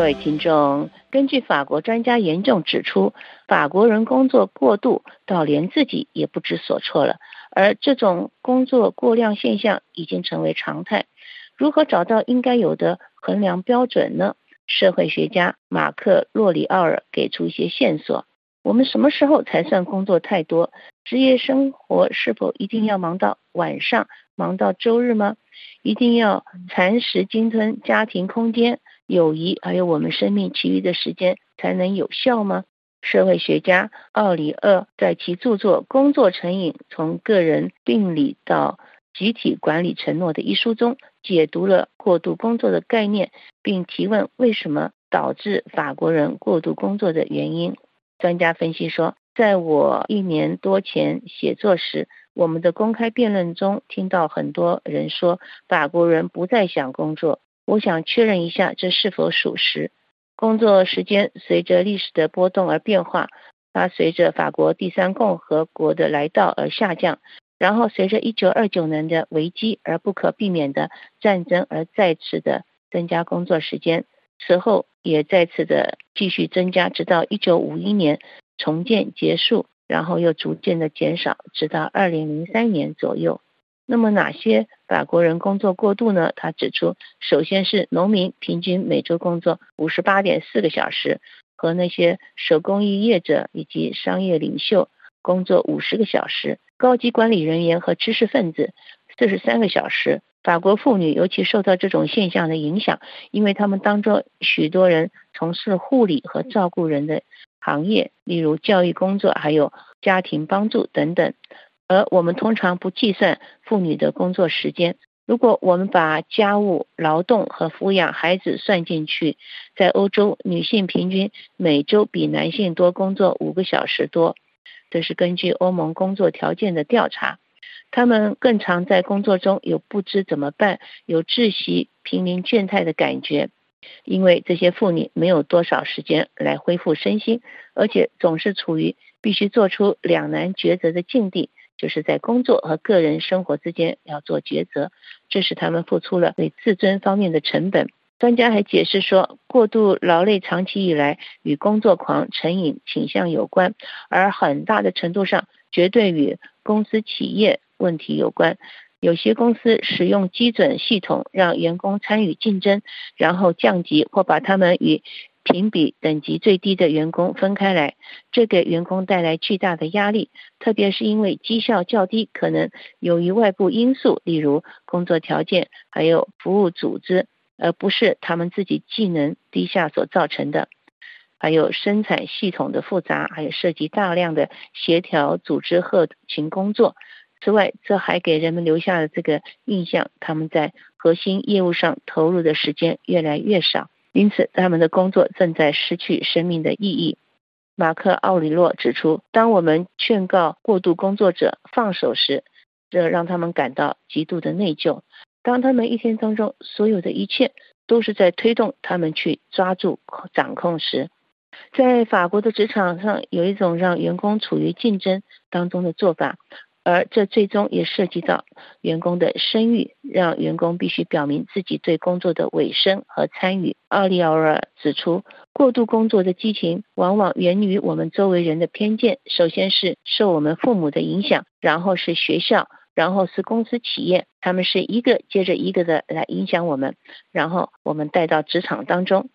各位听众，根据法国专家研究指出，法国人工作过度到连自己也不知所措了，而这种工作过量现象已经成为常态。如何找到应该有的衡量标准呢？社会学家马克·洛里奥尔给出一些线索。我们什么时候才算工作太多？职业生活是否一定要忙到晚上、忙到周日吗？一定要蚕食鲸吞家庭空间、友谊，还有我们生命其余的时间才能有效吗？社会学家奥里厄在其著作《工作成瘾：从个人病理到集体管理承诺》的一书中，解读了过度工作的概念，并提问为什么导致法国人过度工作的原因。专家分析说，在我一年多前写作时，我们的公开辩论中听到很多人说法国人不再想工作。我想确认一下这是否属实。工作时间随着历史的波动而变化，它随着法国第三共和国的来到而下降，然后随着一九二九年的危机而不可避免的战争而再次的增加工作时间。此后也再次的继续增加，直到一九五一年重建结束，然后又逐渐的减少，直到二零零三年左右。那么哪些法国人工作过度呢？他指出，首先是农民平均每周工作五十八点四个小时，和那些手工艺业者以及商业领袖工作五十个小时，高级管理人员和知识分子四十三个小时。法国妇女尤其受到这种现象的影响，因为他们当中许多人从事护理和照顾人的行业，例如教育工作，还有家庭帮助等等。而我们通常不计算妇女的工作时间。如果我们把家务劳动和抚养孩子算进去，在欧洲，女性平均每周比男性多工作五个小时多。这是根据欧盟工作条件的调查。他们更常在工作中有不知怎么办、有窒息、濒临倦怠的感觉，因为这些妇女没有多少时间来恢复身心，而且总是处于必须做出两难抉择的境地，就是在工作和个人生活之间要做抉择，这使他们付出了对自尊方面的成本。专家还解释说，过度劳累长期以来与工作狂成瘾倾向有关，而很大的程度上绝对与公司企业。问题有关，有些公司使用基准系统让员工参与竞争，然后降级或把他们与评比等级最低的员工分开来，这给员工带来巨大的压力，特别是因为绩效较低，可能由于外部因素，例如工作条件，还有服务组织，而不是他们自己技能低下所造成的。还有生产系统的复杂，还有涉及大量的协调、组织后勤工作。此外，这还给人们留下了这个印象：他们在核心业务上投入的时间越来越少，因此他们的工作正在失去生命的意义。马克·奥里洛指出，当我们劝告过度工作者放手时，这让他们感到极度的内疚。当他们一天当中所有的一切都是在推动他们去抓住掌控时，在法国的职场上有一种让员工处于竞争当中的做法。而这最终也涉及到员工的声誉，让员工必须表明自己对工作的委身和参与。奥利奥尔指出，过度工作的激情往往源于我们周围人的偏见，首先是受我们父母的影响，然后是学校，然后是公司企业，他们是一个接着一个的来影响我们，然后我们带到职场当中。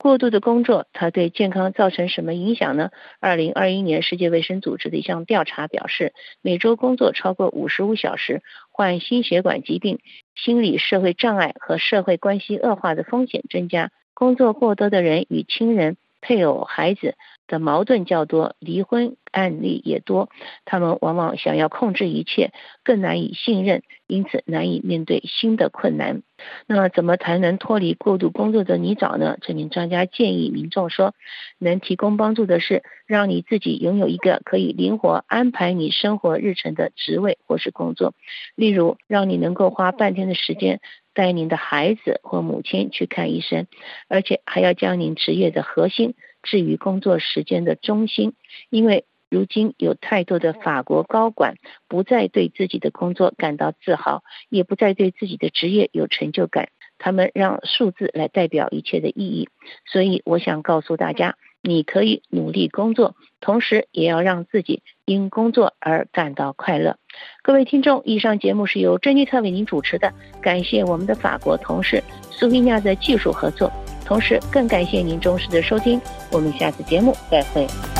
过度的工作，它对健康造成什么影响呢？二零二一年世界卫生组织的一项调查表示，每周工作超过五十五小时，患心血管疾病、心理社会障碍和社会关系恶化的风险增加。工作过多的人与亲人、配偶、孩子。的矛盾较多，离婚案例也多。他们往往想要控制一切，更难以信任，因此难以面对新的困难。那么怎么才能脱离过度工作的泥沼呢？这名专家建议民众说，能提供帮助的是让你自己拥有一个可以灵活安排你生活日程的职位或是工作，例如让你能够花半天的时间带您的孩子或母亲去看医生，而且还要将您职业的核心。置于工作时间的中心，因为如今有太多的法国高管不再对自己的工作感到自豪，也不再对自己的职业有成就感。他们让数字来代表一切的意义。所以，我想告诉大家，你可以努力工作，同时也要让自己因工作而感到快乐。各位听众，以上节目是由珍妮特为您主持的，感谢我们的法国同事苏菲亚的技术合作，同时更感谢您忠实的收听。我们下次节目再会。